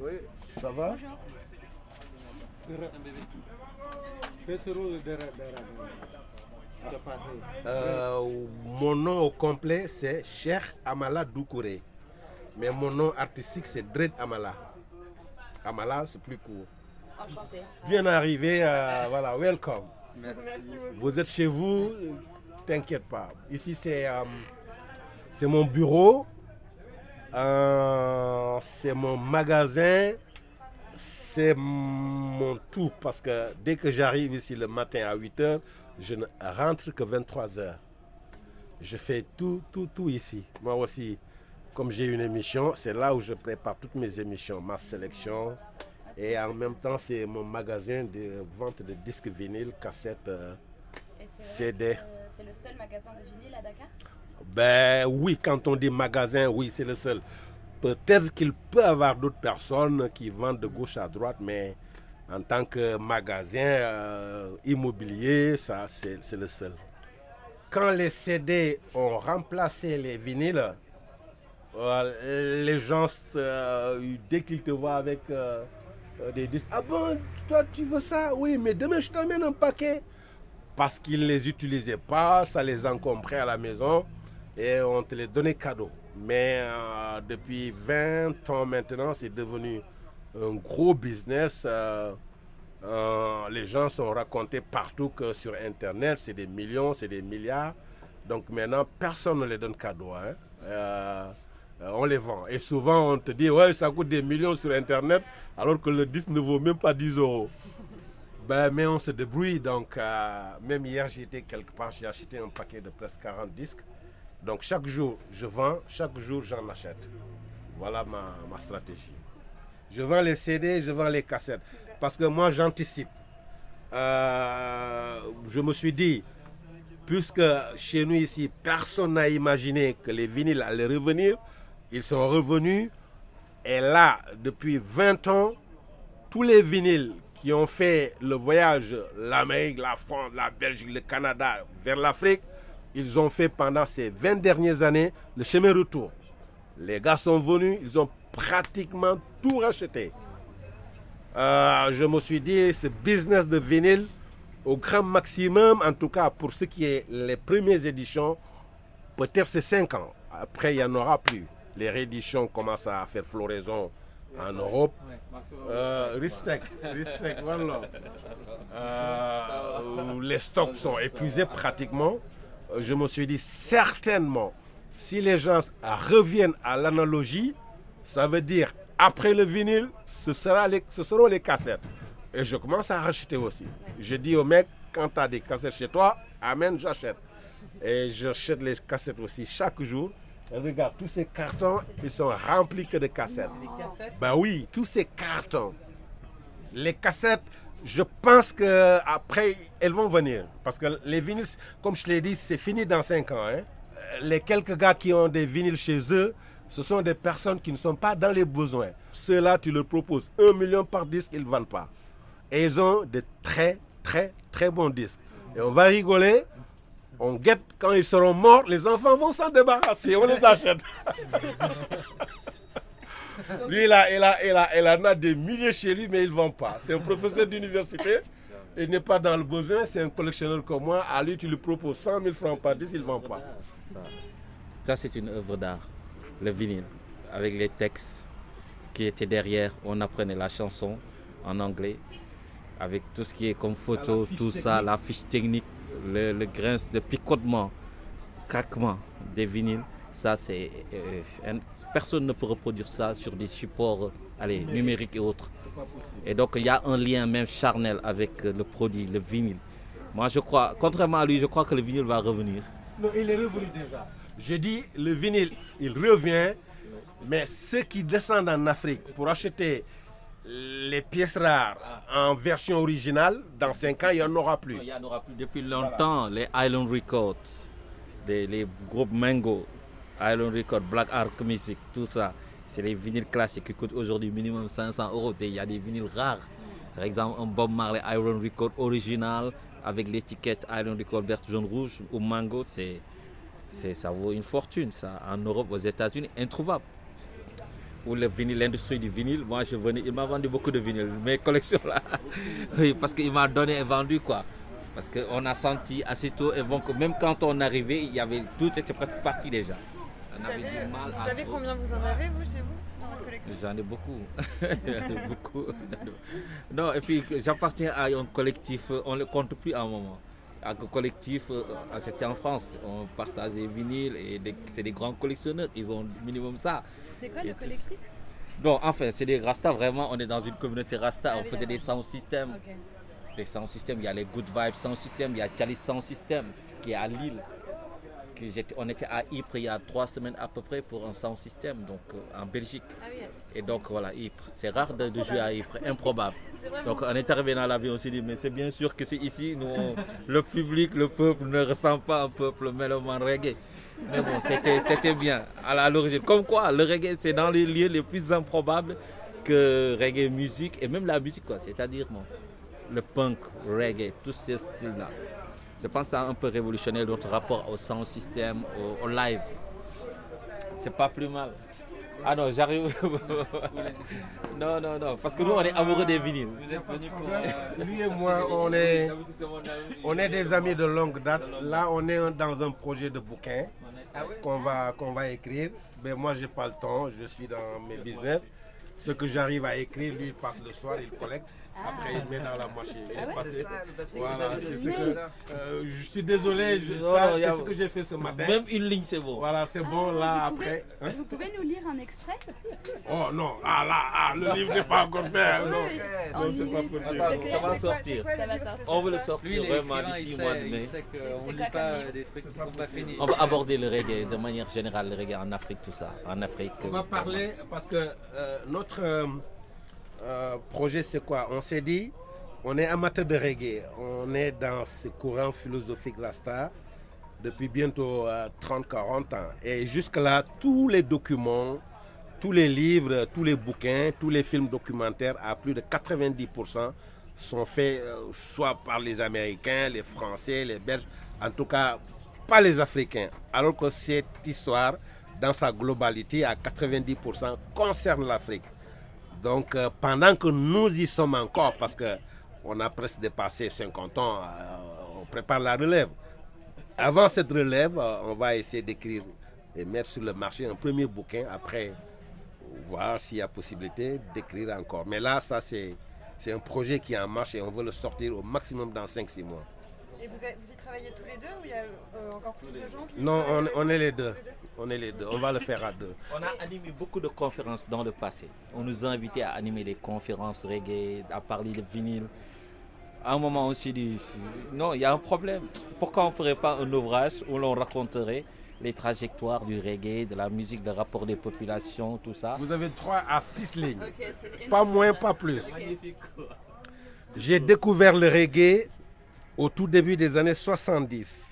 Oui, ça va? Euh, Mon nom au complet, c'est Cheikh Amala Doukouré. Mais mon nom artistique, c'est Dred Amala. Amala, c'est plus court. Enchanté. Bien arrivé, euh, voilà, welcome. Merci. Vous êtes chez vous, t'inquiète pas. Ici, c'est euh, c'est mon bureau, euh, c'est mon magasin, c'est mon tout. Parce que dès que j'arrive ici le matin à 8 h, je ne rentre que 23 h. Je fais tout, tout, tout ici. Moi aussi, comme j'ai une émission, c'est là où je prépare toutes mes émissions, ma sélection. Et en même temps, c'est mon magasin de vente de disques vinyles, cassettes. euh, CD. C'est le seul magasin de vinyle à Dakar? Ben oui, quand on dit magasin, oui, c'est le seul. Peut-être qu'il peut y avoir d'autres personnes qui vendent de gauche à droite, mais en tant que magasin euh, immobilier, ça, c'est le seul. Quand les CD ont remplacé les vinyles, euh, les gens, euh, dès qu'ils te voient avec des disques, ah bon, toi tu veux ça? Oui, mais demain je t'emmène un paquet. Parce qu'ils ne les utilisaient pas, ça les encombrait à la maison et on te les donnait cadeau. Mais euh, depuis 20 ans maintenant, c'est devenu un gros business. euh, euh, les gens sont racontés partout que sur Internet, c'est des millions, c'est des milliards. Donc maintenant, personne ne les donne cadeau. hein. On les vend. Et souvent, on te dit, ouais, ça coûte des millions sur Internet, alors que le disque ne vaut même pas 10 euros. Ben, mais on se débrouille. Donc, même hier, j'étais quelque part, j'ai acheté un paquet de presque 40 disques. Donc, chaque jour, je vends, chaque jour, j'en achète. Voilà ma, stratégie. Je vends les CD, je vends les cassettes. Parce que moi, j'anticipe. Euh, je me suis dit, puisque chez nous ici, personne n'a imaginé que les vinyles allaient revenir, ils sont revenus. Et là, depuis 20 ans, tous les vinyles qui ont fait le voyage, l'Amérique, la France, la Belgique, le Canada, vers l'Afrique, ils ont fait pendant ces 20 dernières années le chemin retour. Les gars sont venus, ils ont pratiquement tout racheté. Euh, je me suis dit, ce business de vinyle, au grand maximum, en tout cas pour ce qui est les premières éditions, peut-être c'est 5 ans. Après, il n'y en aura plus. Les rééditions commencent à faire floraison en Europe. Euh, respect, respect, voilà. Euh, les stocks sont épuisés pratiquement. Euh, Je me suis dit certainement, si les gens reviennent à l'analogie, ça veut dire après le vinyle, ce, sera les, ce seront les cassettes. Et je commence à racheter aussi. Je dis au mec, quand tu as des cassettes chez toi, amène, j'achète. Et j'achète les cassettes aussi chaque jour. Et regarde, tous ces cartons, ils sont remplis que de cassettes. Ben oui, tous ces cartons. Les cassettes, je pense que après elles vont venir. Parce que les vinyles, comme je l'ai dit, c'est fini dans 5 ans. hein. Les quelques gars qui ont des vinyles chez eux, ce sont des personnes qui ne sont pas dans les besoins. Ceux-là, tu leur proposes 1 million par disque, ils ne vendent pas. Et ils ont de très, très, très bons disques. Et on va rigoler. On guette quand ils seront morts, les enfants vont s'en débarrasser, on les achète. Lui, il, a, il, a, il, a, il en a des milliers chez lui, mais il ne vend pas. C'est un professeur d'université. Il n'est pas dans le besoin, c'est un collectionneur comme moi. À lui, tu lui proposes 100 000 francs par disque, il ne vend pas. Ça, c'est une œuvre d'art, le vinyle, avec les textes qui étaient derrière. On apprenait la chanson en anglais, avec tout ce qui est comme photo, tout ça, la fiche technique, le, le grince de picotement, craquement des vinyles. Ça, c'est. euh, un- personne ne peut reproduire ça sur des supports euh, allez, numériques et autres. Et donc, il y a un lien même charnel avec euh, le produit, le vinyle. Moi, je crois, contrairement à lui, je crois que le vinyle va revenir. Non, il est revenu déjà. Je dis, le vinyle, il revient, mais ceux qui descendent en Afrique pour acheter les pièces rares en version originale, dans 5 ans, il n'y en aura plus. Il y en aura plus depuis longtemps. Les Island Records, les groupes Mango, Island Records, Black Ark Music, tout ça. C'est les vinyles classiques qui coûtent aujourd'hui minimum 500 euros. Il y a des vinyles rares. Par exemple, un Bob Marley Iron Record original avec l'étiquette Island Record vert, jaune, rouge ou Mango. C'est, c'est, ça vaut une fortune. Ça. En Europe, aux États-Unis, introuvable. ou le vinyle, l'industrie du vinyle. Moi, je venais, il m'a vendu beaucoup de vinyles, mes collections là. Oui, parce qu'il m'a donné et vendu quoi. Parce qu'on a senti assez tôt, et bon, même quand on arrivait, il y avait, tout était presque parti déjà. On Vous avait savez, du mal vous à savez trouver. combien vous en avez, vous, chez vous, dans votre collection J'en ai beaucoup. J'en ai beaucoup. Non, et puis j'appartiens à un collectif, on ne le compte plus à un moment. Un collectif, euh, c'était en France, on partage des vinyles et c'est des grands collectionneurs, ils ont minimum ça. C'est quoi Et le collectif? Bon, enfin, c'est des Rasta, vraiment, on est dans une communauté Rasta, Ah on faisait des sound systems. Des sound systems, il y a les Good Vibes sound system, il y a Cali sound system qui est à Lille. On était à Ypres il y a trois semaines à peu près pour un sound system, donc euh, en Belgique. Ah oui, Et donc voilà, Ypres. C'est rare de, de jouer à Ypres, improbable. Donc on est arrivé dans l'avion, on s'est dit, mais c'est bien sûr que c'est ici, nous, on- le public, le peuple ne ressent pas un peuple mélomane reggae. Mais bon, c'était bien à l'origine. Comme quoi, le reggae, c'est dans les lieux les plus improbables que reggae musique, et même la musique, quoi. C'est-à-dire, bon, le punk, reggae, tous ces styles-là. Je pense que ça a un peu révolutionné notre rapport au sound system, au, au live. C'est pas plus mal. Ah non, j'arrive. non, non, non, parce que nous, on est amoureux des vinyles. Vous êtes venus pour. Lui et moi, on est, on est des amis de longue date. Là, on est dans un projet de bouquin qu'on va, qu'on va écrire. Mais moi, j'ai pas le temps. Je suis dans mes business. Ce que j'arrive à écrire, lui, il passe le soir, il collecte. Après, il met dans la machine. Il est passé. Voilà, euh, je suis désolé, c'est ce que j'ai fait ce matin. Même une ligne, c'est bon. Voilà, c'est bon, là, vous pouvez- après. hein? Vous pouvez nous lire un extrait? Oh non, ah là, ah, le livre n'est pas encore fait. hein, Non, non c'est pas possible. Ça va sortir. On veut le sortir Lui, il est vraiment d'ici mois de mai. quoi lit pas des trucs qui sont pas finis. On va aborder le reggae de manière générale, le reggae en Afrique, tout ça. En Afrique. On va parler parce que euh, notre euh, euh, projet, c'est quoi? On s'est dit, on est amateur de reggae. On est dans ce courant philosophique Rasta depuis bientôt 30-40 ans. Et jusque-là, tous les documents, tous les livres, tous les bouquins, tous les films documentaires, à plus de 90%, sont faits euh, soit par les Américains, les Français, les Belges, en tout cas pas les Africains. Alors que cette histoire, dans sa globalité, à 90%, concerne l'Afrique. Donc euh, pendant que nous y sommes encore, parce que on a presque dépassé 50 ans, euh, on prépare la relève. Avant cette relève, euh, on va essayer d'écrire et mettre sur le marché un premier bouquin. Après, voir s'il y a possibilité d'écrire encore. Mais là, ça, c'est un projet qui est en marche et on veut le sortir au maximum dans 5-6 mois. Et vous, êtes- vous y travaillez tous les deux ou il y a euh, encore plus de gens qui Non, on, est les deux. On est les deux. On va le faire à deux. On a animé beaucoup de conférences dans le passé. On nous a invités à animer des conférences reggae, à parler de vinyle. À un moment, on s'est dit, non, il y a un problème. Pourquoi on ne ferait pas un ouvrage où l'on raconterait les trajectoires du reggae, de la musique, le rapport des populations, tout ça? Vous avez 3 à 6 lignes. Pas moins, pas plus. Magnifique. J'ai découvert le reggae au tout début des années 70.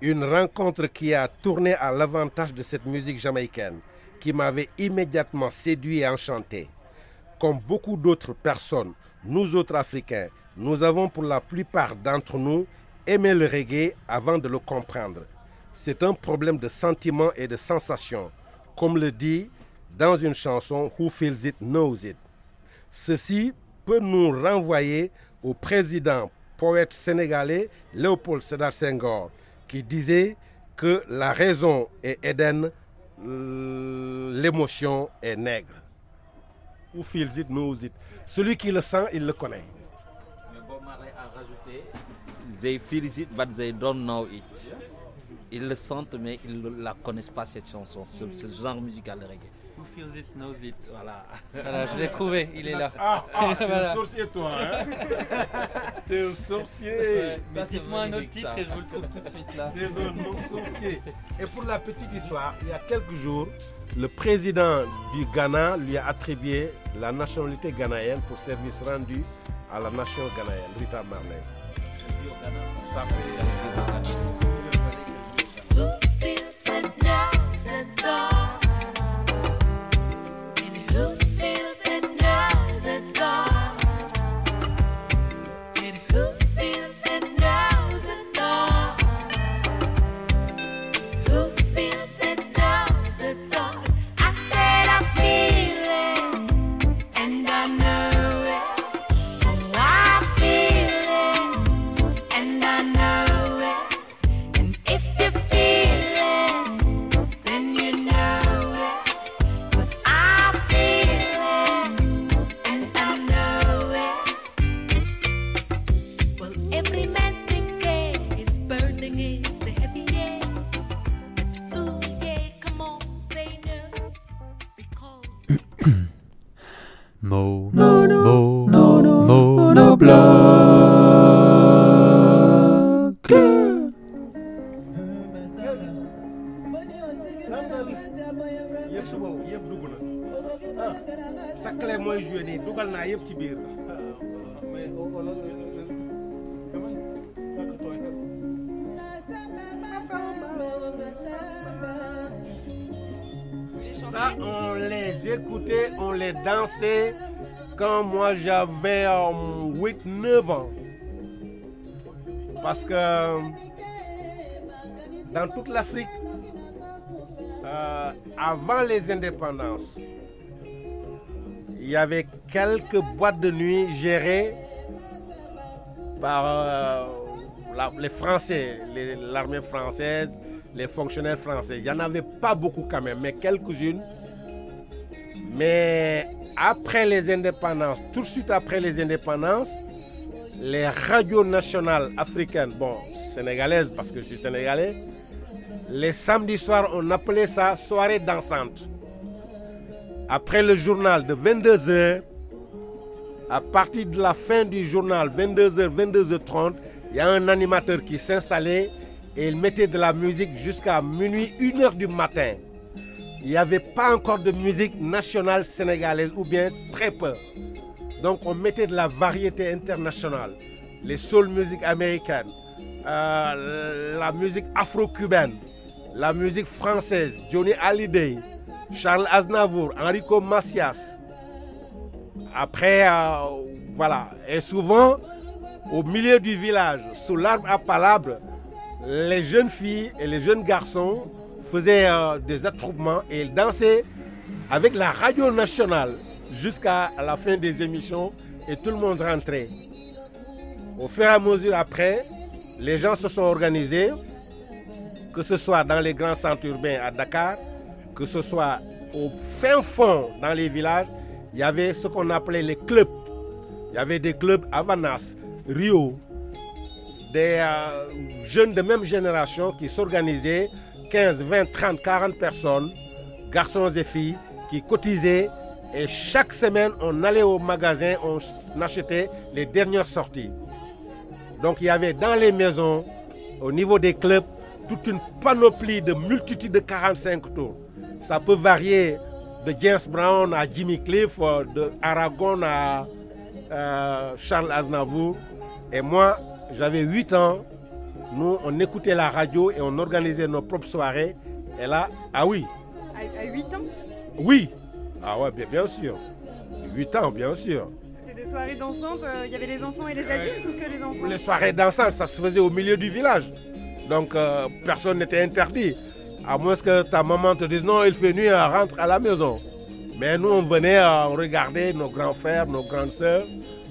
Une rencontre qui a tourné à l'avantage de cette musique jamaïcaine, qui m'avait immédiatement séduit et enchanté. Comme beaucoup d'autres personnes, nous autres Africains, nous avons pour la plupart d'entre nous aimé le reggae avant de le comprendre. C'est un problème de sentiment et de sensation, comme le dit dans une chanson Who Feels It Knows It. Ceci peut nous renvoyer au président poète sénégalais Léopold Sédar Senghor qui disait que la raison est Éden, euh, l'émotion est nègre. Who feels it knows it. Celui qui le sent, il le connaît. Mais Bob Marley a rajouté They feel it, but they don't know it. Ils le sentent, mais ils ne la connaissent pas, cette chanson, ce, ce genre musical de reggae. Who feels it knows it. Voilà. Voilà, je l'ai trouvé, il est là. Ah, ah Voilà. toi, hein? T'es un sorcier mais cite-moi un autre titre ça. et je vous le trouve tout de suite là. T'es un non-sorcier. Et pour la petite histoire, il y a quelques jours, le président du Ghana lui a attribué la nationalité ghanéenne pour service rendu à la nation ghanéenne, Rita Marley. Ça fait... On les écoutait, on les dansait quand moi j'avais 8-9 ans. Parce que dans toute l'Afrique, euh, avant les indépendances, il y avait quelques boîtes de nuit gérées par euh, les Français, l'armée française, les fonctionnaires français. Il n'y en avait pas beaucoup quand même, mais quelques-unes. Mais après les indépendances, tout de suite après les indépendances, les radios nationales africaines, bon, sénégalaises parce que je suis sénégalais, les samedis soirs, on appelait ça soirée dansante. Après le journal de 22h, à partir de la fin du journal, 22h, 22h30, il y a un animateur qui s'installait et il mettait de la musique jusqu'à minuit, 1h du matin. Il n'y avait pas encore de musique nationale sénégalaise ou bien très peu. Donc on mettait de la variété internationale, les soul music américaines, euh, la musique afro-cubaine, la musique française, Johnny Hallyday, Charles Aznavour, Enrico Macias. Après, euh, voilà. Et souvent, au milieu du village, sous l'arbre à palabres, les jeunes filles et les jeunes garçons faisaient euh, des attroupements et dansaient avec la radio nationale jusqu'à la fin des émissions et tout le monde rentrait. Au fur et à mesure après, les gens se sont organisés, que ce soit dans les grands centres urbains à Dakar, que ce soit au fin fond dans les villages, il y avait ce qu'on appelait les clubs. Il y avait des clubs à Rio, des euh, jeunes de même génération qui s'organisaient, 15, 20, 30, 40 personnes, garçons et filles, qui cotisaient. Et chaque semaine, on allait au magasin, on achetait les dernières sorties. Donc il y avait dans les maisons, au niveau des clubs, toute une panoplie de multitudes de 45 tours. Ça peut varier de James Brown à Jimmy Cliff, de Aragon à euh, Charles Aznavour. Et moi, j'avais 8 ans. Nous, on écoutait la radio et on organisait nos propres soirées. Et là, ah oui, À, à 8 ans, oui. Ah ouais, bien, bien sûr. 8 ans, bien sûr. c'était des soirées dansantes, euh, il y avait les enfants et les adultes ou que les enfants? Les soirées dansantes, ça se faisait au milieu du village. Donc euh, personne n'était interdit. À moins que ta maman te dise non, il fait nuit, rentre à la maison. Mais nous, on venait euh, regarder nos grands frères, nos grandes sœurs,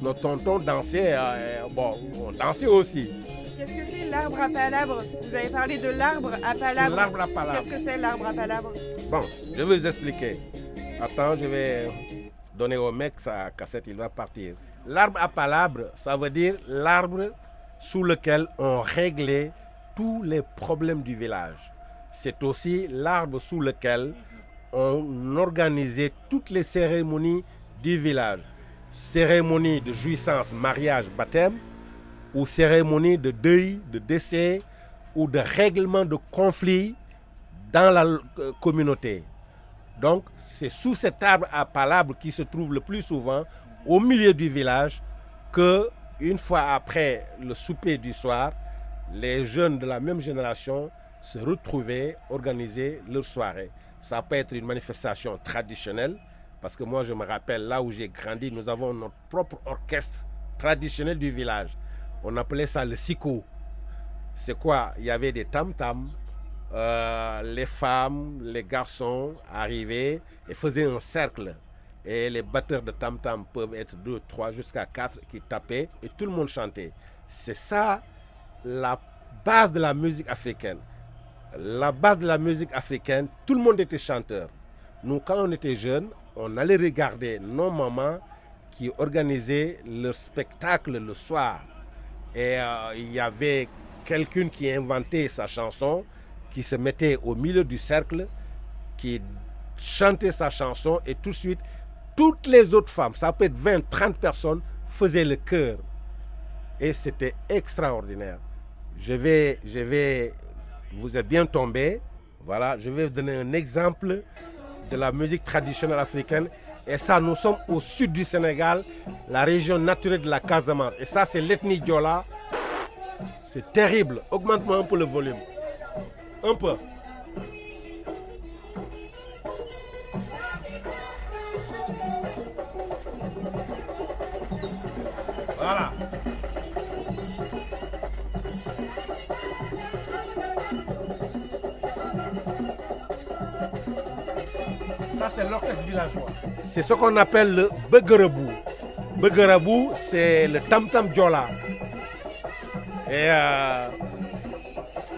nos tontons danser. euh, bon, on dansait aussi. Qu'est-ce que c'est l'arbre à palabres Vous avez parlé de l'arbre à palabres. l'arbre à palabres. Qu'est-ce que c'est l'arbre à palabres Bon, je vais vous expliquer. Attends, je vais donner au mec sa cassette, il va partir. L'arbre à palabres, ça veut dire l'arbre sous lequel on réglait tous les problèmes du village. C'est aussi l'arbre sous lequel on organisait toutes les cérémonies du village. Cérémonie de jouissance, mariage, baptême, ou cérémonie de deuil, de décès, ou de règlement de conflits dans la euh, communauté. Donc, c'est sous cet arbre à palabres qui se trouve le plus souvent au milieu du village que, une fois après le souper du soir, les jeunes de la même génération se retrouvaient, organiser leur soirée. Ça peut être une manifestation traditionnelle, parce que moi je me rappelle là où j'ai grandi, nous avons notre propre orchestre traditionnel du village. On appelait ça le siko. C'est quoi? Il y avait des tam-tams, euh, les femmes, les garçons arrivaient et faisaient un cercle. Et les batteurs de tam-tam peuvent être deux, trois, jusqu'à quatre qui tapaient et tout le monde chantait. C'est ça la base de la musique africaine. La base de la musique africaine, tout le monde était chanteur. Nous, quand on était jeunes, on allait regarder nos mamans qui organisaient leur spectacle le soir. Et euh, il y avait quelqu'un qui inventait sa chanson, qui se mettait au milieu du cercle, qui chantait sa chanson et tout de suite toutes les autres femmes, ça peut être 20, 30 personnes, faisaient le chœur. Et c'était extraordinaire. Je vais, je vais, vous êtes bien tombé. Voilà, je vais vous donner un exemple de la musique traditionnelle africaine. Et ça, nous sommes au sud du Sénégal, la région naturelle de la Casamance. Et ça, c'est l'ethnie Diola. C'est terrible. Augmente-moi un peu le volume. Un peu. Voilà. C'est ce qu'on appelle le Begerabou. Begerabou, c'est le tam-tam diola. Et euh,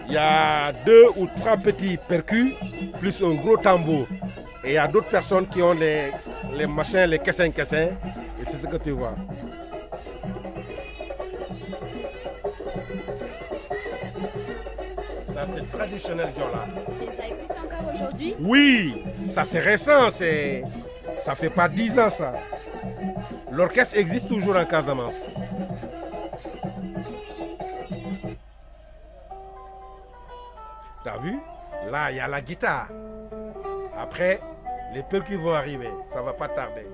il y a deux ou trois petits percus, plus un gros tambour. Et il y a d'autres personnes qui ont les, les machins, les caissins caissins. Et c'est ce que tu vois. Ça, c'est traditionnel diola. Oui, ça c'est récent, c'est ça fait pas 10 ans ça. L'orchestre existe toujours en Casamance. T'as vu? Là, il y a la guitare. Après, les percus vont arriver, ça va pas tarder.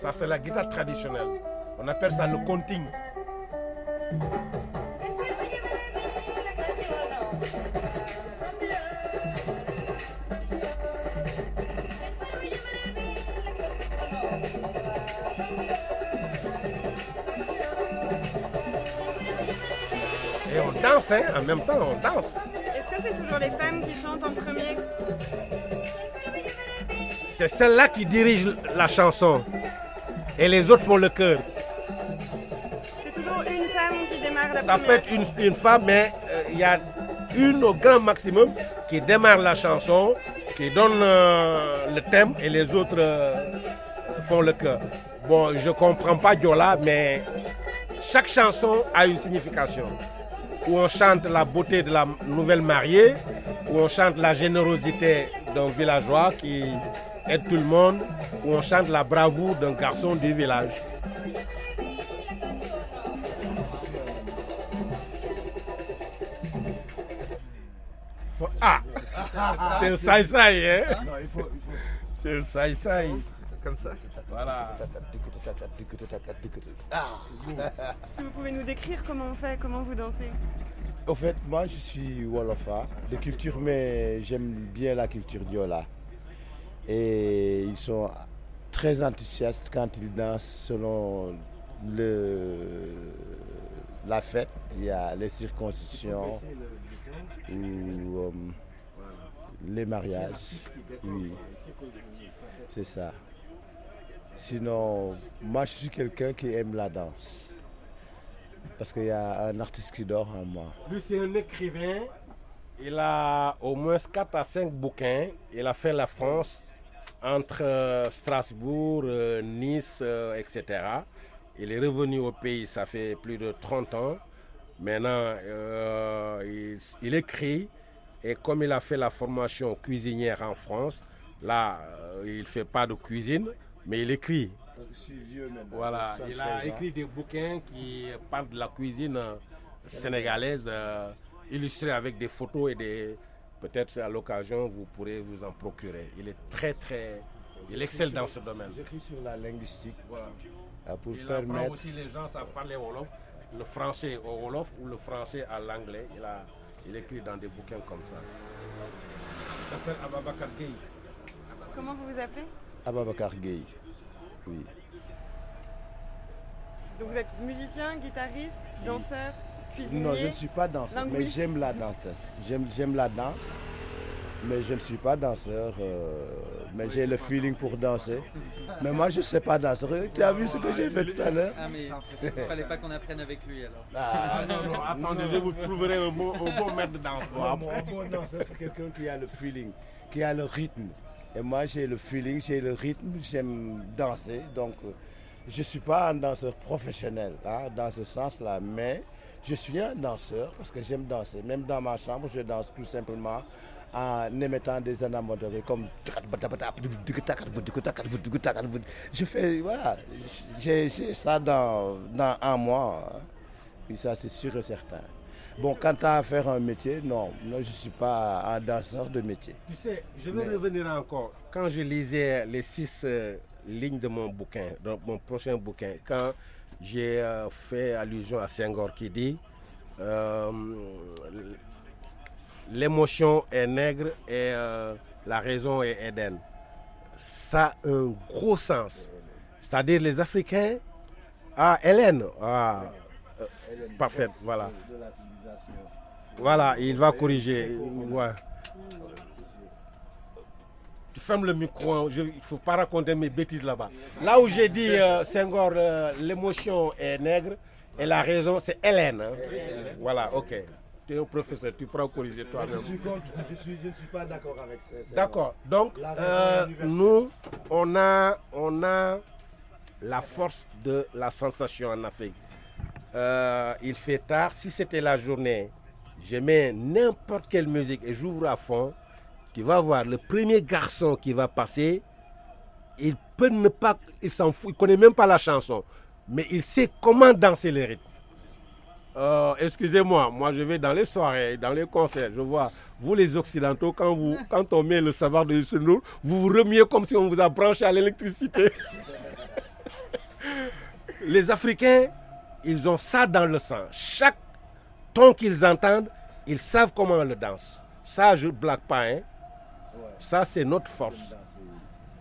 Ça c'est la guitare traditionnelle. On appelle ça le conting. Danse, hein, en même temps, on danse. Est-ce que c'est toujours les femmes qui chantent en premier? C'est celle-là qui dirige la chanson. Et les autres font le chœur. C'est toujours une femme qui démarre la Ça peut être une, une femme, mais euh, il y a une au grand maximum qui démarre la chanson, qui donne euh, le thème et les autres euh, font le chœur. Bon, je comprends pas Diola, mais chaque chanson a une signification. Où on chante la beauté de la nouvelle mariée, où on chante la générosité d'un villageois qui aide tout le monde, où on chante la bravoure d'un garçon du village. Ah C'est un saï-saï, hein? C'est un saï-saï. Comme ça? Voilà. Est-ce que vous pouvez nous décrire comment on fait, comment vous dansez Au fait, moi je suis Wolofa de culture, mais j'aime bien la culture Diola. Et ils sont très enthousiastes quand ils dansent selon le, la fête. Il y a les circoncisions ou euh, les mariages. Oui, c'est ça. Sinon, moi je suis quelqu'un qui aime la danse. Parce qu'il y a un artiste qui dort en moi. Lui, c'est un écrivain. Il a au moins 4 à 5 bouquins. Il a fait la France entre euh, Strasbourg, euh, Nice, euh, etc. Il est revenu au pays, ça fait plus de 30 ans. Maintenant, il, il écrit. Et comme il a fait la formation cuisinière en France, là, il ne fait pas de cuisine, mais il écrit. Voilà, il a écrit des bouquins qui parlent de la cuisine euh, sénégalaise, euh, illustrés avec des photos et des. Peut-être à l'occasion, vous pourrez vous en procurer. Il est très, très. Il excelle dans ce domaine. J'écris sur la linguistique Voilà. euh, pour Il apprend permettre. aussi les gens à parler Wolof, le français au Wolof ou le français à l'anglais. Il, a, il écrit dans des bouquins comme ça. Il s'appelle Ababakar Gueye. Comment vous vous appelez? Ababakar Gueye. Oui. Donc vous êtes musicien, guitariste, danseur, cuisinier Non, je ne suis pas danseur, mais j'aime la danse. J'aime, j'aime la danse, mais je ne suis pas danseur. euh, mais j'ai le feeling pour danser. Mais moi, je ne sais pas danser. Tu as vu ce que j'ai fait tout à l'heure? Ah, mais il fallait pas qu'on apprenne avec lui alors. Ah non, non, attendez, je vous trouverai un bon, un bon maître de danse. Un bon danseur, c'est quelqu'un qui a le feeling, qui a le rythme. Et moi, j'ai le feeling, j'ai le rythme, j'aime danser. Donc, euh, je ne suis pas un danseur professionnel hein, dans ce sens-là, mais je suis un danseur parce que j'aime danser. Même dans ma chambre, je danse tout simplement en émettant des onomatopées comme je fais voilà j'ai ça dans dans un mois hein. puis ça c'est sûr et certain bon quant à faire un métier non non je suis pas un danseur de métier Tu sais, je vais Mais- revenir encore. Quand je lisais les six euh, lignes de mon bouquin, de mon prochain bouquin, quand j'ai euh, fait allusion à Senghor qui dit euh, l'émotion est nègre et la raison est Éden. Ça a un gros sens. C'est-à-dire les Africains. Ah, Hélène. Ah, euh, parfait, voilà. Voilà, il va corriger. Ouais. Tu fermes le micro, je- il ne faut pas raconter mes bêtises là-bas. Là où j'ai dit, euh, Senghor, euh, l'émotion est nègre et la raison, c'est Hélène. hein. Voilà, ok. Tu es un professeur, tu pourras corriger toi-même. je suis je ne suis pas d'accord avec ça D'accord. Donc, euh, nous, on a, on a la force de la sensation en Afrique. Euh, il fait tard. Si c'était la journée, je mets n'importe quelle musique et j'ouvre à fond. Tu vas voir, le premier garçon qui va passer, il peut ne pas, il s'en fout, il connaît même pas la chanson, mais il sait comment danser les rythmes. Euh, Excusez-moi, moi je vais dans les soirées, dans les concerts, je vois, vous les Occidentaux, quand, vous, quand on met le savoir de Youssou N'Dour, vous vous remiez comme si on vous a branché à l'électricité. les Africains, ils ont ça dans le sang. Chaque ton qu'ils entendent, ils savent comment on le danse. Ça, je ne blague pas. Hein. Ça, c'est notre force.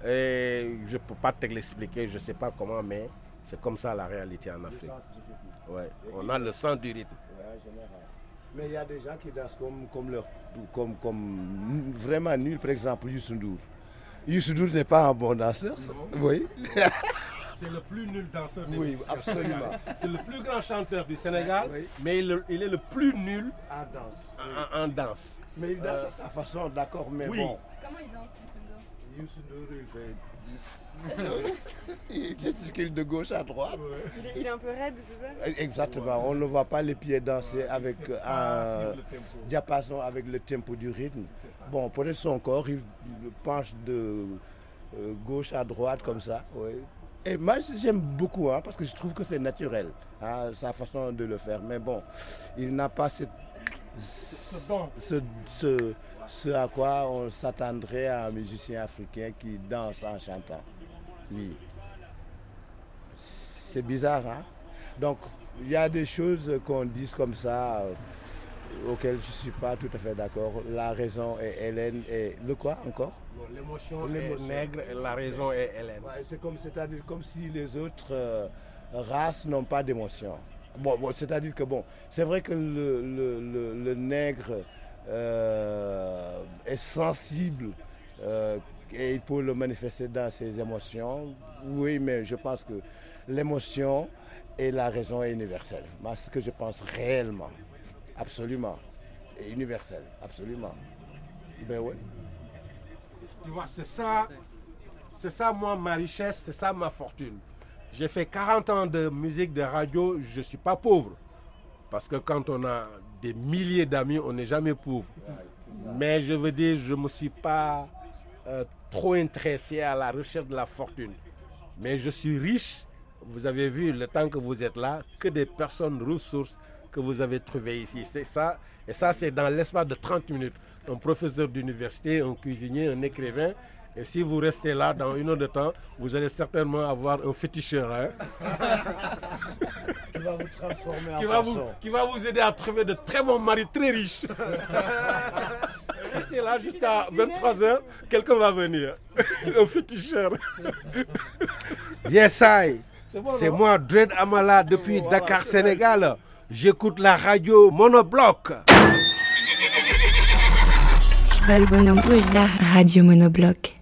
Et je ne peux pas te l'expliquer, je ne sais pas comment, mais c'est comme ça la réalité en Afrique. Ouais. On a le sens du rythme. Ouais. Mais il y a des gens qui dansent comme, comme, leur, comme, comme vraiment nuls, par exemple Youssou N'Dour. Youssou N'Dour n'est pas un bon danseur. Oui, C'est le plus nul danseur oui, absolument. C'est le plus grand chanteur du Sénégal, Oui. mais il, il est le plus nul En danse. en, en danse. Mais il danse à sa façon, d'accord, mais Oui. bon. Comment il danse, Youssou N'Dour? Il fait. il gesticule de gauche à droite. Il est, il est un peu raide, c'est ça? Exactement, on ne voit pas les pieds danser avec un tempo. diapason, avec le tempo du rythme. Bon, peut-être son corps, il penche de euh, gauche à droite comme ça. oui. Et moi, j'aime beaucoup, hein, parce que je trouve que c'est naturel, hein, sa façon de le faire. Mais bon, il n'a pas cette- ce, ce- ce à quoi on s'attendrait à un musicien africain qui danse en chantant. Oui. C'est bizarre, hein Donc, il y a des choses qu'on dit comme ça auxquelles je ne suis pas tout à fait d'accord. La raison est Hélène et le quoi encore? L'émotion est nègre et la raison est Hélène. Ouais, C'est comme, c'est-à-dire comme si les autres euh, races n'ont pas d'émotion. Bon, bon, c'est-à-dire que bon, c'est vrai que le, le- le- le nègre euh, est sensible euh, et il peut le manifester dans ses émotions. Oui, mais je pense que l'émotion et la raison est universelle. Moi, ce que je pense réellement, absolument, est universel, absolument. Ben oui. Tu vois, c'est ça, c'est ça, moi, ma richesse, c'est ça, ma fortune. J'ai fait 40 ans de musique de radio, je ne suis pas pauvre. Parce que quand on a des milliers d'amis, on n'est jamais pauvre. Mais je veux dire, je ne me suis pas euh, trop intéressé à la recherche de la fortune. Mais je suis riche. Vous avez vu le temps que vous êtes là, que des personnes ressources que vous avez trouvées ici. C'est ça. Et ça, c'est dans l'espace de 30 minutes. Un professeur d'université, un cuisinier, un écrivain. Et si vous restez là dans une heure de temps, vous allez certainement avoir un féticheur. hein, Qui va vous transformer en qui, va vous, qui va vous aider à trouver de très bons maris très riches. Restez là jusqu'à 23h, quelqu'un va venir. un féticheur. Yes, I. C'est moi, Dred Amala, depuis Dakar, Sénégal. J'écoute la radio Monobloc. Balbonne Rouge, la radio monobloc.